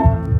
burning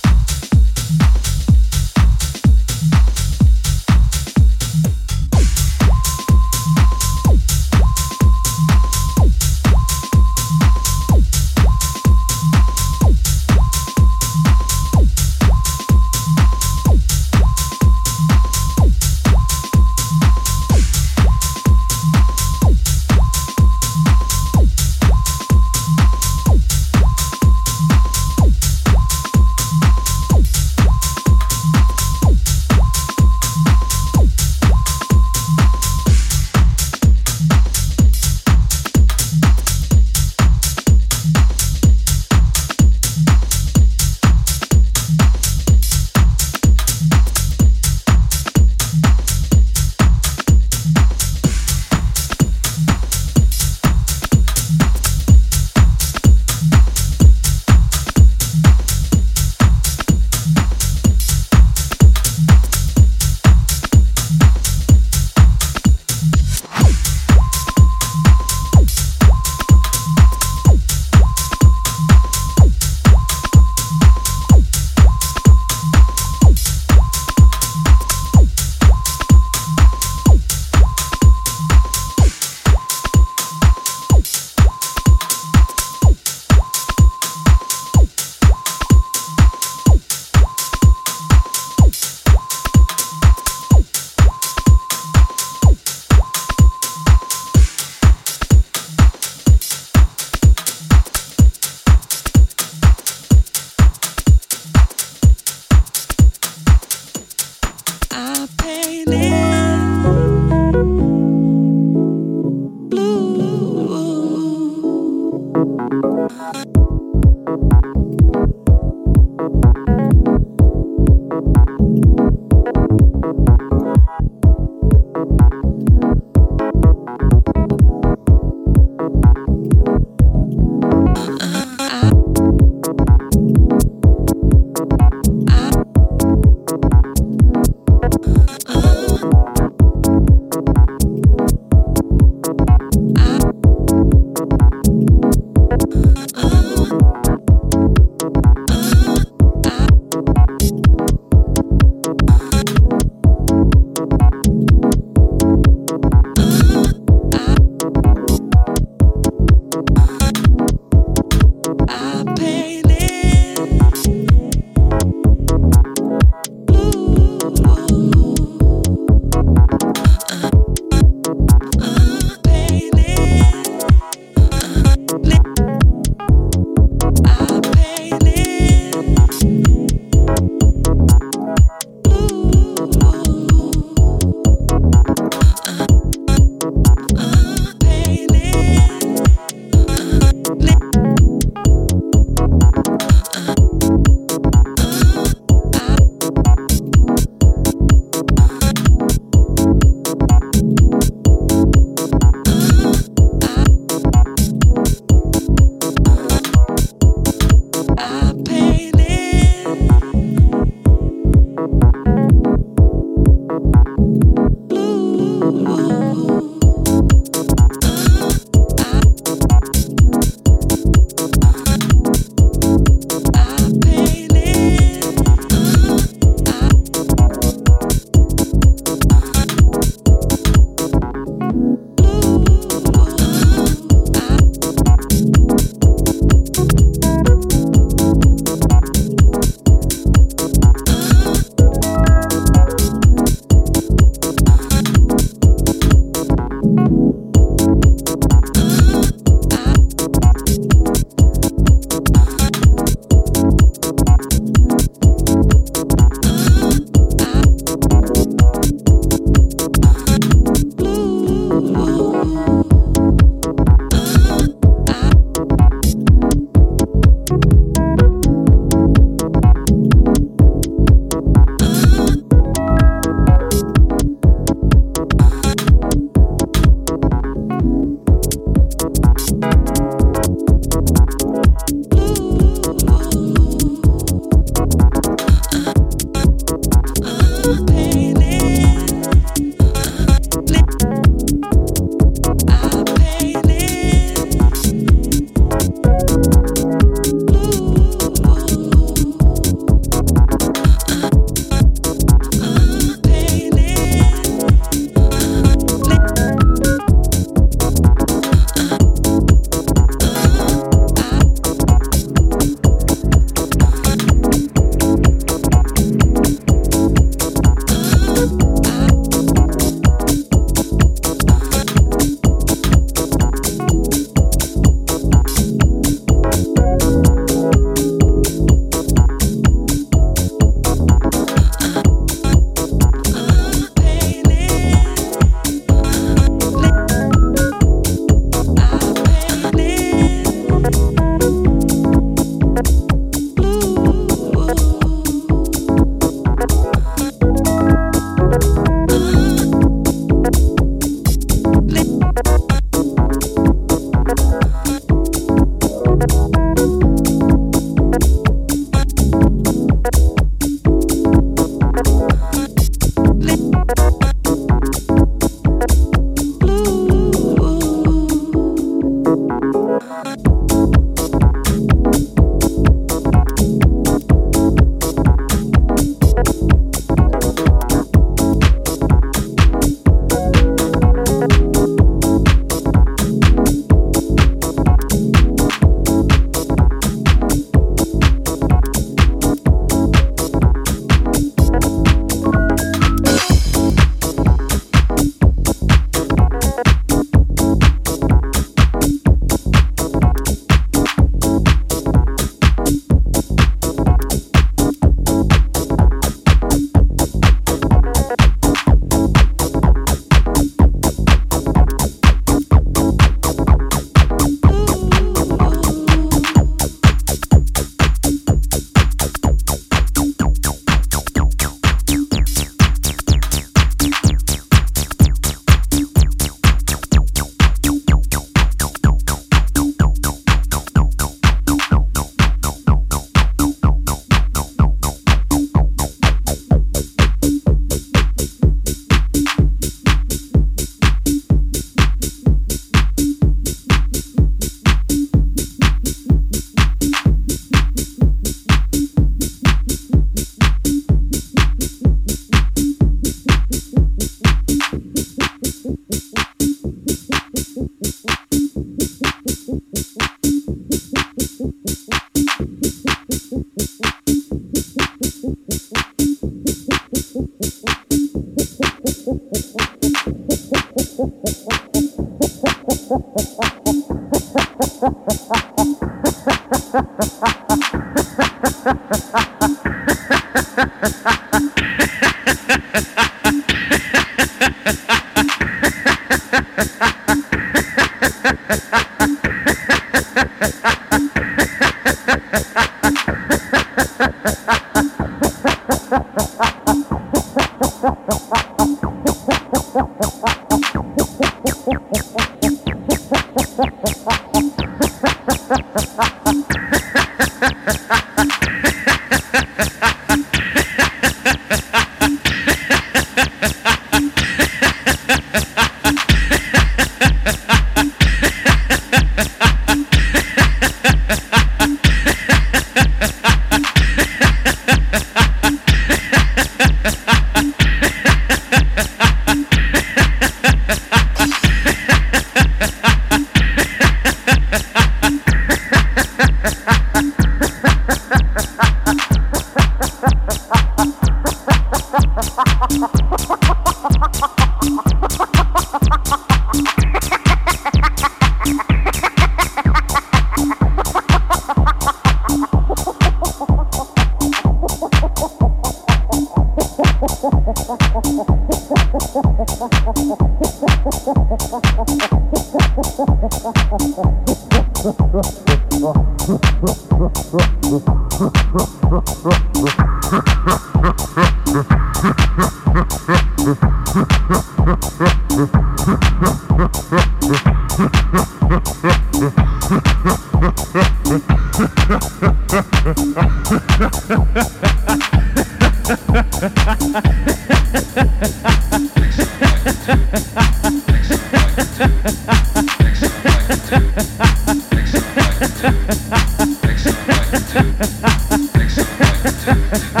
Next time I can do it.